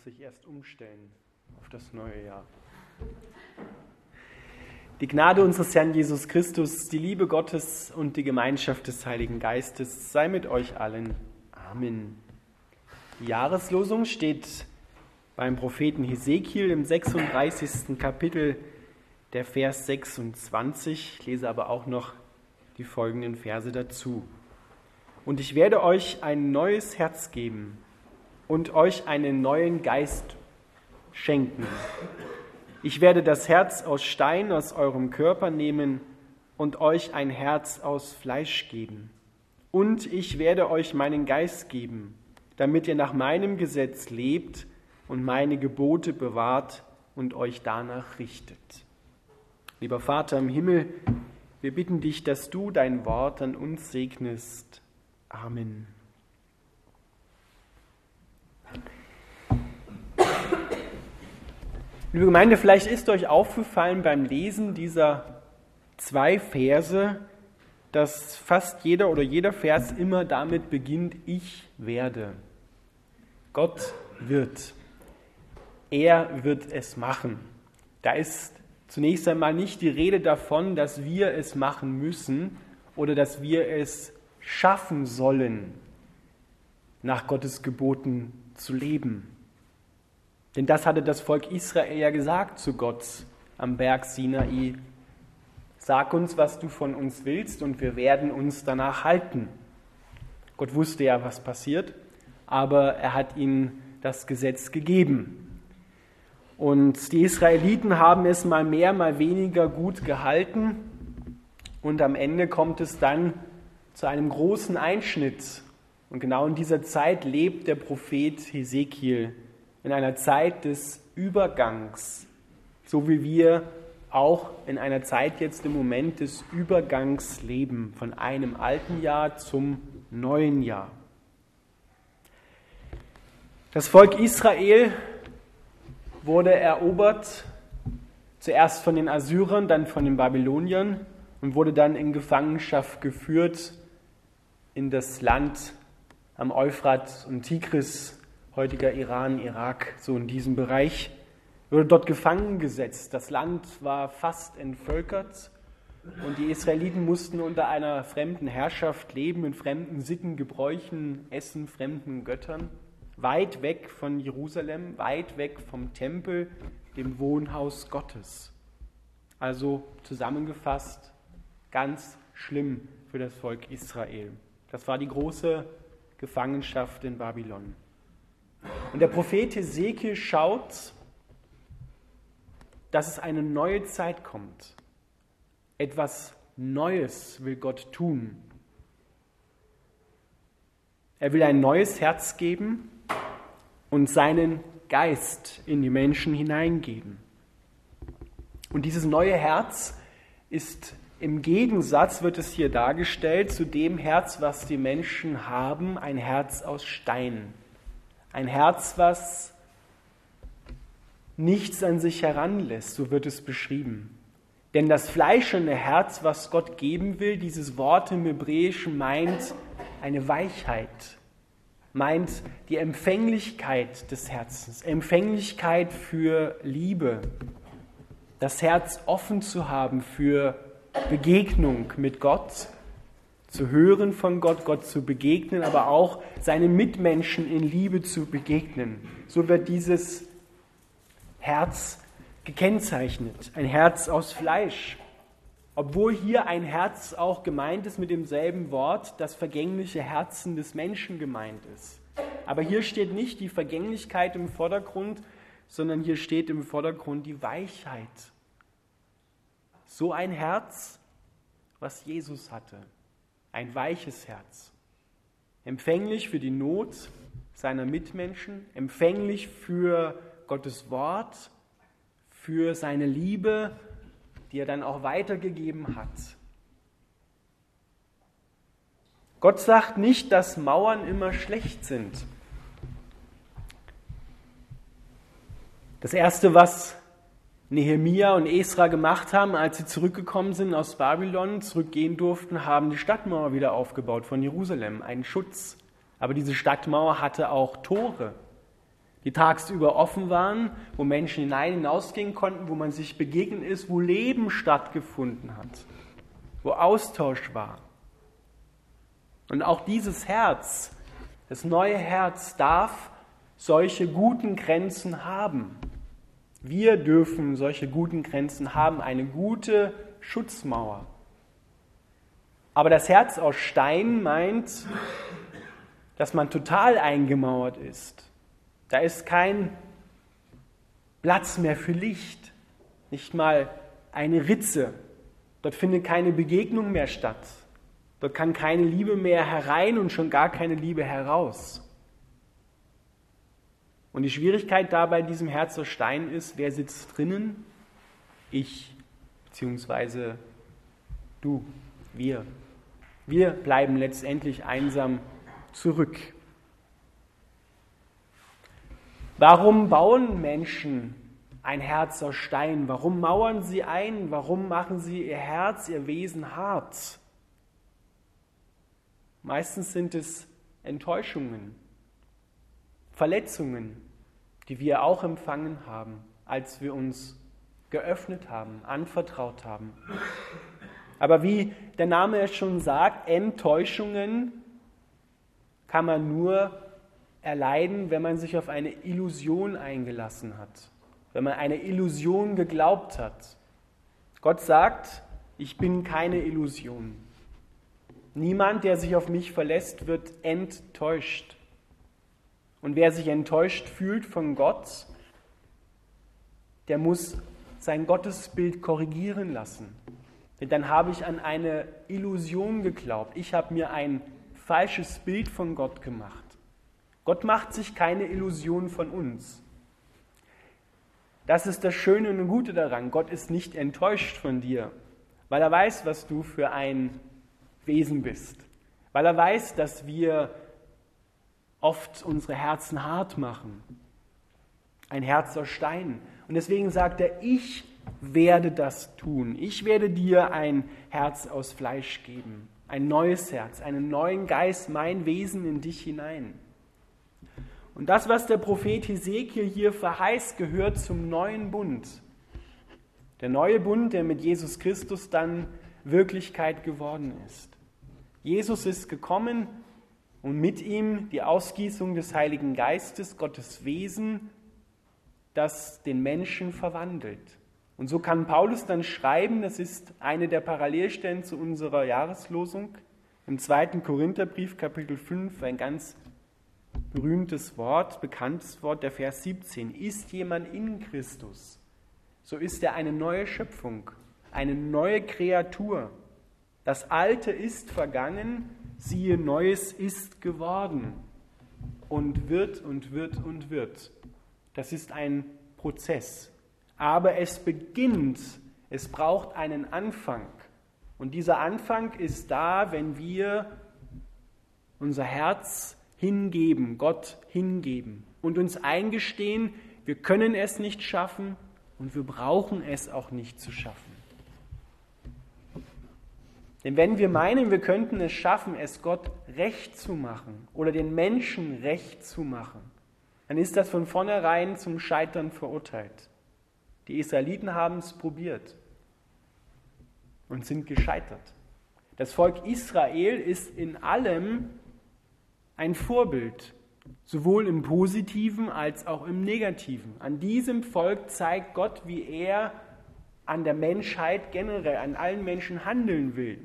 muss sich erst umstellen auf das neue Jahr. Die Gnade unseres Herrn Jesus Christus, die Liebe Gottes und die Gemeinschaft des Heiligen Geistes sei mit euch allen. Amen. Die Jahreslosung steht beim Propheten Hesekiel im 36. Kapitel, der Vers 26. Ich lese aber auch noch die folgenden Verse dazu. Und ich werde euch ein neues Herz geben und euch einen neuen Geist schenken. Ich werde das Herz aus Stein aus eurem Körper nehmen und euch ein Herz aus Fleisch geben. Und ich werde euch meinen Geist geben, damit ihr nach meinem Gesetz lebt und meine Gebote bewahrt und euch danach richtet. Lieber Vater im Himmel, wir bitten dich, dass du dein Wort an uns segnest. Amen. Liebe Gemeinde, vielleicht ist euch aufgefallen beim Lesen dieser zwei Verse, dass fast jeder oder jeder Vers immer damit beginnt, ich werde. Gott wird. Er wird es machen. Da ist zunächst einmal nicht die Rede davon, dass wir es machen müssen oder dass wir es schaffen sollen, nach Gottes Geboten zu leben. Denn das hatte das Volk Israel ja gesagt zu Gott am Berg Sinai. Sag uns, was du von uns willst, und wir werden uns danach halten. Gott wusste ja, was passiert, aber er hat ihnen das Gesetz gegeben. Und die Israeliten haben es mal mehr, mal weniger gut gehalten. Und am Ende kommt es dann zu einem großen Einschnitt. Und genau in dieser Zeit lebt der Prophet Hesekiel in einer Zeit des Übergangs, so wie wir auch in einer Zeit jetzt im Moment des Übergangs leben, von einem alten Jahr zum neuen Jahr. Das Volk Israel wurde erobert, zuerst von den Assyrern, dann von den Babyloniern und wurde dann in Gefangenschaft geführt in das Land am Euphrat und Tigris heutiger Iran, Irak, so in diesem Bereich, wurde dort gefangen gesetzt. Das Land war fast entvölkert und die Israeliten mussten unter einer fremden Herrschaft leben, in fremden Sitten, Gebräuchen, Essen, fremden Göttern, weit weg von Jerusalem, weit weg vom Tempel, dem Wohnhaus Gottes. Also zusammengefasst, ganz schlimm für das Volk Israel. Das war die große Gefangenschaft in Babylon. Und der Prophet Hesekiel schaut, dass es eine neue Zeit kommt. Etwas Neues will Gott tun. Er will ein neues Herz geben und seinen Geist in die Menschen hineingeben. Und dieses neue Herz ist im Gegensatz, wird es hier dargestellt, zu dem Herz, was die Menschen haben, ein Herz aus Stein. Ein Herz, was nichts an sich heranlässt, so wird es beschrieben. Denn das fleischende Herz, was Gott geben will, dieses Wort im Hebräischen meint eine Weichheit, meint die Empfänglichkeit des Herzens, Empfänglichkeit für Liebe, das Herz offen zu haben für Begegnung mit Gott zu hören von Gott, Gott zu begegnen, aber auch seinen Mitmenschen in Liebe zu begegnen. So wird dieses Herz gekennzeichnet, ein Herz aus Fleisch. Obwohl hier ein Herz auch gemeint ist mit demselben Wort, das vergängliche Herzen des Menschen gemeint ist. Aber hier steht nicht die Vergänglichkeit im Vordergrund, sondern hier steht im Vordergrund die Weichheit. So ein Herz, was Jesus hatte ein weiches Herz, empfänglich für die Not seiner Mitmenschen, empfänglich für Gottes Wort, für seine Liebe, die er dann auch weitergegeben hat. Gott sagt nicht, dass Mauern immer schlecht sind. Das Erste, was Nehemia und Esra gemacht haben, als sie zurückgekommen sind aus Babylon, zurückgehen durften, haben die Stadtmauer wieder aufgebaut von Jerusalem, einen Schutz. Aber diese Stadtmauer hatte auch Tore. die tagsüber offen waren, wo Menschen hinein hinausgehen konnten, wo man sich begegnet ist, wo Leben stattgefunden hat, wo Austausch war. Und auch dieses Herz, das neue Herz darf solche guten Grenzen haben. Wir dürfen solche guten Grenzen haben, eine gute Schutzmauer. Aber das Herz aus Stein meint, dass man total eingemauert ist. Da ist kein Platz mehr für Licht, nicht mal eine Ritze. Dort findet keine Begegnung mehr statt. Dort kann keine Liebe mehr herein und schon gar keine Liebe heraus. Und die Schwierigkeit da bei diesem Herz aus Stein ist, wer sitzt drinnen? Ich, beziehungsweise du, wir. Wir bleiben letztendlich einsam zurück. Warum bauen Menschen ein Herz aus Stein? Warum mauern sie ein? Warum machen sie ihr Herz, ihr Wesen hart? Meistens sind es Enttäuschungen, Verletzungen, die wir auch empfangen haben, als wir uns geöffnet haben, anvertraut haben. Aber wie der Name es schon sagt, Enttäuschungen kann man nur erleiden, wenn man sich auf eine Illusion eingelassen hat, wenn man eine Illusion geglaubt hat. Gott sagt, ich bin keine Illusion. Niemand, der sich auf mich verlässt, wird enttäuscht. Und wer sich enttäuscht fühlt von Gott, der muss sein Gottesbild korrigieren lassen. Denn dann habe ich an eine Illusion geglaubt. Ich habe mir ein falsches Bild von Gott gemacht. Gott macht sich keine Illusion von uns. Das ist das Schöne und Gute daran. Gott ist nicht enttäuscht von dir, weil er weiß, was du für ein Wesen bist. Weil er weiß, dass wir oft unsere Herzen hart machen. Ein Herz aus Stein. Und deswegen sagt er, ich werde das tun. Ich werde dir ein Herz aus Fleisch geben. Ein neues Herz, einen neuen Geist, mein Wesen in dich hinein. Und das, was der Prophet Hesekiel hier verheißt, gehört zum neuen Bund. Der neue Bund, der mit Jesus Christus dann Wirklichkeit geworden ist. Jesus ist gekommen und mit ihm die Ausgießung des Heiligen Geistes, Gottes Wesen, das den Menschen verwandelt. Und so kann Paulus dann schreiben, das ist eine der Parallelstellen zu unserer Jahreslosung, im zweiten Korintherbrief, Kapitel 5, ein ganz berühmtes Wort, bekanntes Wort, der Vers 17. Ist jemand in Christus, so ist er eine neue Schöpfung, eine neue Kreatur. Das Alte ist vergangen, siehe, Neues ist geworden und wird und wird und wird. Das ist ein Prozess. Aber es beginnt, es braucht einen Anfang. Und dieser Anfang ist da, wenn wir unser Herz hingeben, Gott hingeben und uns eingestehen, wir können es nicht schaffen und wir brauchen es auch nicht zu schaffen. Denn wenn wir meinen, wir könnten es schaffen, es Gott recht zu machen oder den Menschen recht zu machen, dann ist das von vornherein zum Scheitern verurteilt. Die Israeliten haben es probiert und sind gescheitert. Das Volk Israel ist in allem ein Vorbild, sowohl im positiven als auch im negativen. An diesem Volk zeigt Gott, wie er an der Menschheit generell, an allen Menschen handeln will.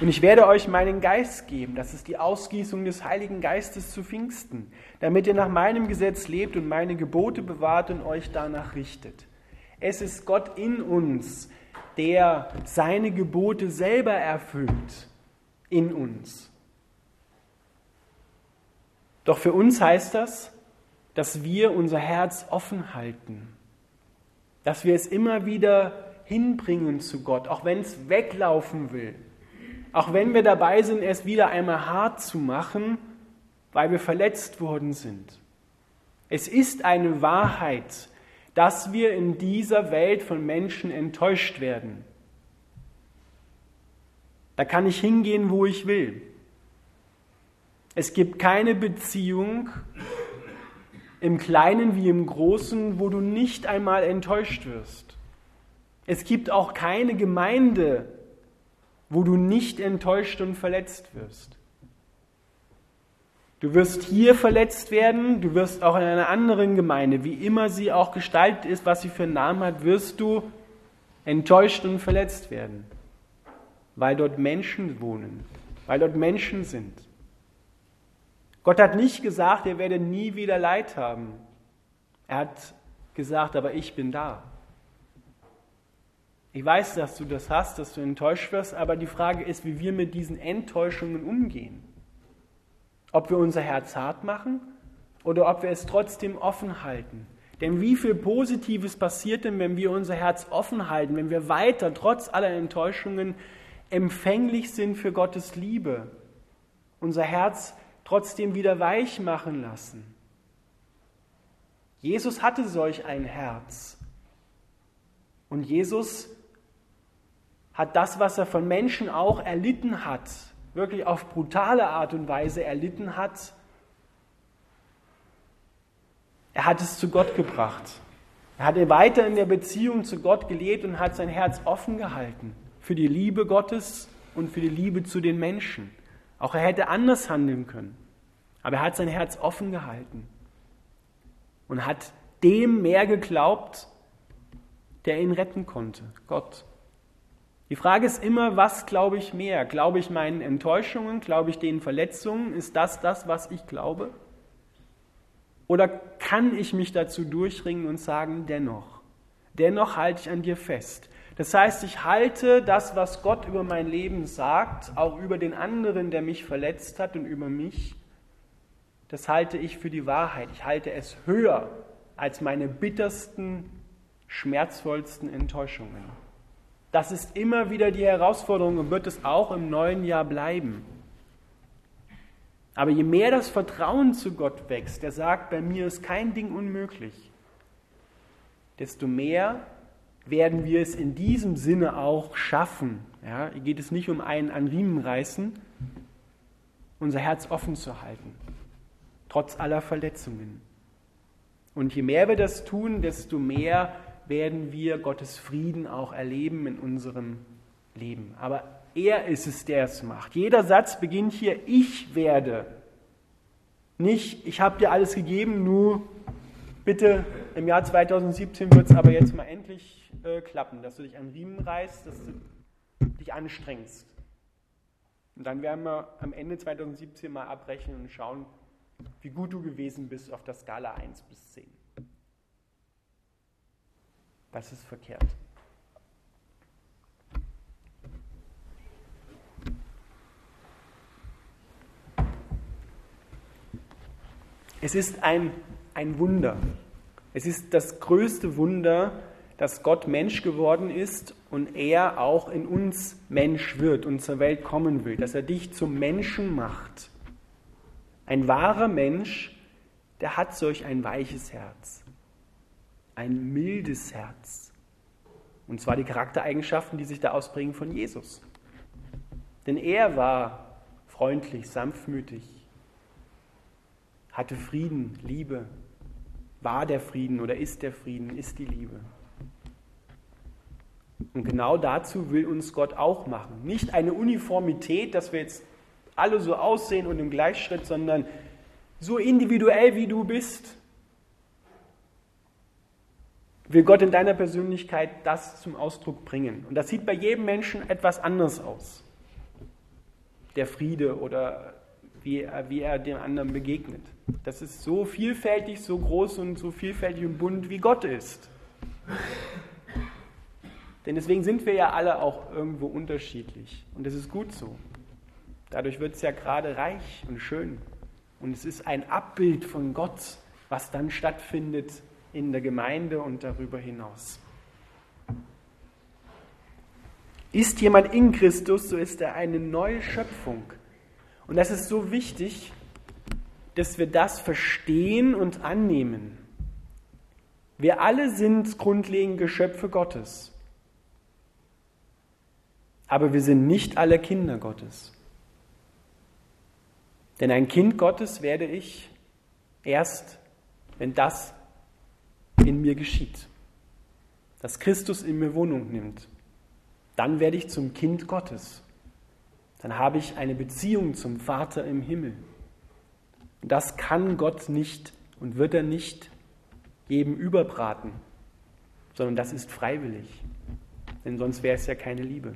Und ich werde euch meinen Geist geben, das ist die Ausgießung des Heiligen Geistes zu Pfingsten, damit ihr nach meinem Gesetz lebt und meine Gebote bewahrt und euch danach richtet. Es ist Gott in uns, der seine Gebote selber erfüllt, in uns. Doch für uns heißt das, dass wir unser Herz offen halten, dass wir es immer wieder hinbringen zu Gott, auch wenn es weglaufen will auch wenn wir dabei sind, es wieder einmal hart zu machen, weil wir verletzt worden sind. Es ist eine Wahrheit, dass wir in dieser Welt von Menschen enttäuscht werden. Da kann ich hingehen, wo ich will. Es gibt keine Beziehung im Kleinen wie im Großen, wo du nicht einmal enttäuscht wirst. Es gibt auch keine Gemeinde, wo du nicht enttäuscht und verletzt wirst. Du wirst hier verletzt werden, du wirst auch in einer anderen Gemeinde, wie immer sie auch gestaltet ist, was sie für einen Namen hat, wirst du enttäuscht und verletzt werden, weil dort Menschen wohnen, weil dort Menschen sind. Gott hat nicht gesagt, er werde nie wieder Leid haben. Er hat gesagt, aber ich bin da. Ich weiß, dass du das hast, dass du enttäuscht wirst, aber die Frage ist, wie wir mit diesen Enttäuschungen umgehen. Ob wir unser Herz hart machen oder ob wir es trotzdem offen halten. Denn wie viel Positives passiert denn, wenn wir unser Herz offen halten, wenn wir weiter, trotz aller Enttäuschungen, empfänglich sind für Gottes Liebe, unser Herz trotzdem wieder weich machen lassen. Jesus hatte solch ein Herz. Und Jesus hat das, was er von Menschen auch erlitten hat, wirklich auf brutale Art und Weise erlitten hat, er hat es zu Gott gebracht. Er hat weiter in der Beziehung zu Gott gelebt und hat sein Herz offen gehalten für die Liebe Gottes und für die Liebe zu den Menschen. Auch er hätte anders handeln können. Aber er hat sein Herz offen gehalten und hat dem mehr geglaubt, der ihn retten konnte, Gott. Die Frage ist immer, was glaube ich mehr? Glaube ich meinen Enttäuschungen? Glaube ich den Verletzungen? Ist das das, was ich glaube? Oder kann ich mich dazu durchringen und sagen, dennoch, dennoch halte ich an dir fest. Das heißt, ich halte das, was Gott über mein Leben sagt, auch über den anderen, der mich verletzt hat und über mich, das halte ich für die Wahrheit. Ich halte es höher als meine bittersten, schmerzvollsten Enttäuschungen. Das ist immer wieder die Herausforderung und wird es auch im neuen Jahr bleiben. Aber je mehr das Vertrauen zu Gott wächst, der sagt, bei mir ist kein Ding unmöglich, desto mehr werden wir es in diesem Sinne auch schaffen. Ja, hier geht es nicht um einen an Riemen reißen, unser Herz offen zu halten, trotz aller Verletzungen. Und je mehr wir das tun, desto mehr werden wir Gottes Frieden auch erleben in unserem Leben. Aber er ist es, der es macht. Jeder Satz beginnt hier, ich werde. Nicht, ich habe dir alles gegeben, nur bitte im Jahr 2017 wird es aber jetzt mal endlich äh, klappen, dass du dich an Riemen reißt, dass du dich anstrengst. Und dann werden wir am Ende 2017 mal abbrechen und schauen, wie gut du gewesen bist auf der Skala 1 bis 10. Das ist verkehrt. Es ist ein, ein Wunder. Es ist das größte Wunder, dass Gott Mensch geworden ist und er auch in uns Mensch wird und zur Welt kommen will, dass er dich zum Menschen macht. Ein wahrer Mensch, der hat solch ein weiches Herz ein mildes Herz. Und zwar die Charaktereigenschaften, die sich da ausprägen von Jesus. Denn er war freundlich, sanftmütig, hatte Frieden, Liebe, war der Frieden oder ist der Frieden, ist die Liebe. Und genau dazu will uns Gott auch machen. Nicht eine Uniformität, dass wir jetzt alle so aussehen und im Gleichschritt, sondern so individuell wie du bist, will Gott in deiner Persönlichkeit das zum Ausdruck bringen. Und das sieht bei jedem Menschen etwas anders aus. Der Friede oder wie er, wie er dem anderen begegnet. Das ist so vielfältig, so groß und so vielfältig und bunt, wie Gott ist. Denn deswegen sind wir ja alle auch irgendwo unterschiedlich. Und das ist gut so. Dadurch wird es ja gerade reich und schön. Und es ist ein Abbild von Gott, was dann stattfindet in der Gemeinde und darüber hinaus. Ist jemand in Christus, so ist er eine neue Schöpfung. Und das ist so wichtig, dass wir das verstehen und annehmen. Wir alle sind grundlegend Geschöpfe Gottes. Aber wir sind nicht alle Kinder Gottes. Denn ein Kind Gottes werde ich erst, wenn das in mir geschieht, dass Christus in mir Wohnung nimmt. Dann werde ich zum Kind Gottes. Dann habe ich eine Beziehung zum Vater im Himmel. Und das kann Gott nicht und wird er nicht jedem überbraten, sondern das ist freiwillig. Denn sonst wäre es ja keine Liebe.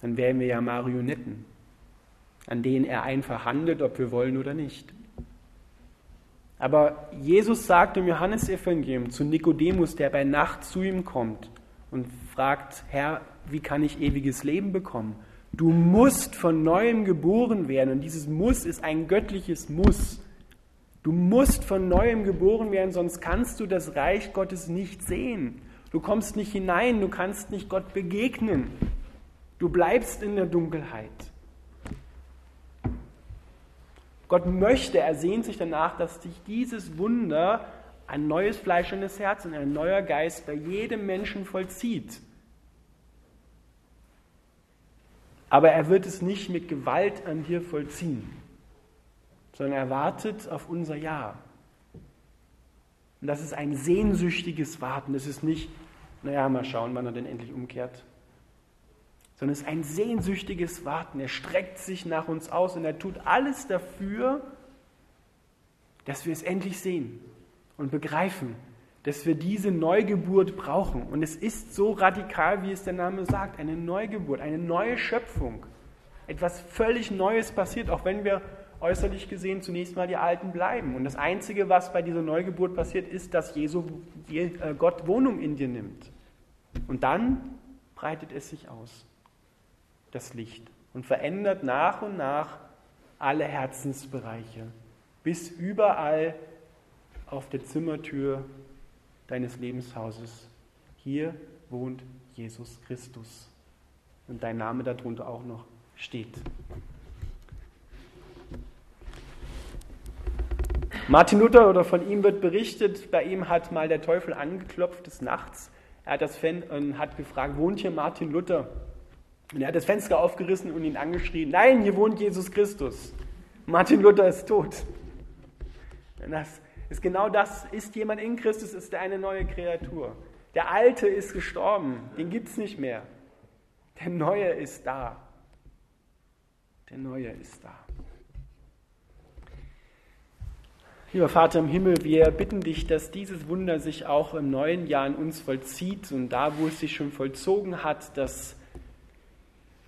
Dann wären wir ja Marionetten, an denen er einfach handelt, ob wir wollen oder nicht. Aber Jesus sagt im Johannesevangelium zu Nikodemus, der bei Nacht zu ihm kommt und fragt, Herr, wie kann ich ewiges Leben bekommen? Du musst von neuem geboren werden und dieses Muss ist ein göttliches Muss. Du musst von neuem geboren werden, sonst kannst du das Reich Gottes nicht sehen. Du kommst nicht hinein, du kannst nicht Gott begegnen. Du bleibst in der Dunkelheit. Gott möchte, er sehnt sich danach, dass sich dieses Wunder, ein neues fleischendes Herz und ein neuer Geist bei jedem Menschen vollzieht. Aber er wird es nicht mit Gewalt an dir vollziehen, sondern er wartet auf unser Ja. Und das ist ein sehnsüchtiges Warten. Das ist nicht, naja, mal schauen, wann er denn endlich umkehrt sondern es ist ein sehnsüchtiges Warten. Er streckt sich nach uns aus und er tut alles dafür, dass wir es endlich sehen und begreifen, dass wir diese Neugeburt brauchen. Und es ist so radikal, wie es der Name sagt, eine Neugeburt, eine neue Schöpfung. Etwas völlig Neues passiert, auch wenn wir äußerlich gesehen zunächst mal die Alten bleiben. Und das Einzige, was bei dieser Neugeburt passiert, ist, dass Jesu, äh, Gott Wohnung in dir nimmt. Und dann breitet es sich aus das Licht und verändert nach und nach alle Herzensbereiche, bis überall auf der Zimmertür deines Lebenshauses, hier wohnt Jesus Christus und dein Name darunter auch noch steht. Martin Luther oder von ihm wird berichtet, bei ihm hat mal der Teufel angeklopft des Nachts. Er hat das Fan und hat gefragt, wohnt hier Martin Luther? Und er hat das Fenster aufgerissen und ihn angeschrien, nein, hier wohnt Jesus Christus. Martin Luther ist tot. Das ist genau das, ist jemand in Christus, ist er eine neue Kreatur. Der Alte ist gestorben, den gibt es nicht mehr. Der Neue ist da. Der Neue ist da. Lieber Vater im Himmel, wir bitten dich, dass dieses Wunder sich auch im neuen Jahr in uns vollzieht und da, wo es sich schon vollzogen hat, dass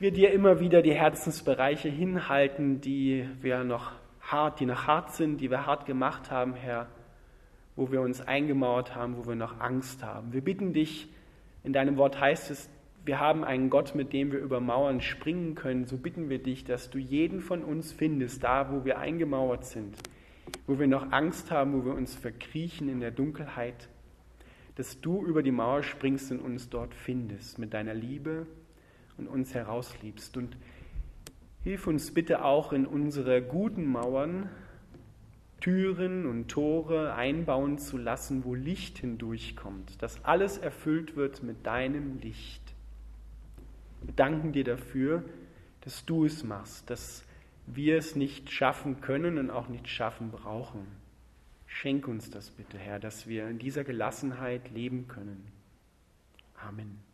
wir dir immer wieder die Herzensbereiche hinhalten, die wir noch hart, die noch hart sind, die wir hart gemacht haben, Herr, wo wir uns eingemauert haben, wo wir noch Angst haben. Wir bitten dich, in deinem Wort heißt es, wir haben einen Gott, mit dem wir über Mauern springen können. So bitten wir dich, dass du jeden von uns findest, da wo wir eingemauert sind, wo wir noch Angst haben, wo wir uns verkriechen in der Dunkelheit, dass du über die Mauer springst und uns dort findest mit deiner Liebe, und uns herausliebst. Und hilf uns bitte auch in unsere guten Mauern Türen und Tore einbauen zu lassen, wo Licht hindurchkommt, dass alles erfüllt wird mit deinem Licht. Wir danken dir dafür, dass du es machst, dass wir es nicht schaffen können und auch nicht schaffen brauchen. Schenk uns das bitte, Herr, dass wir in dieser Gelassenheit leben können. Amen.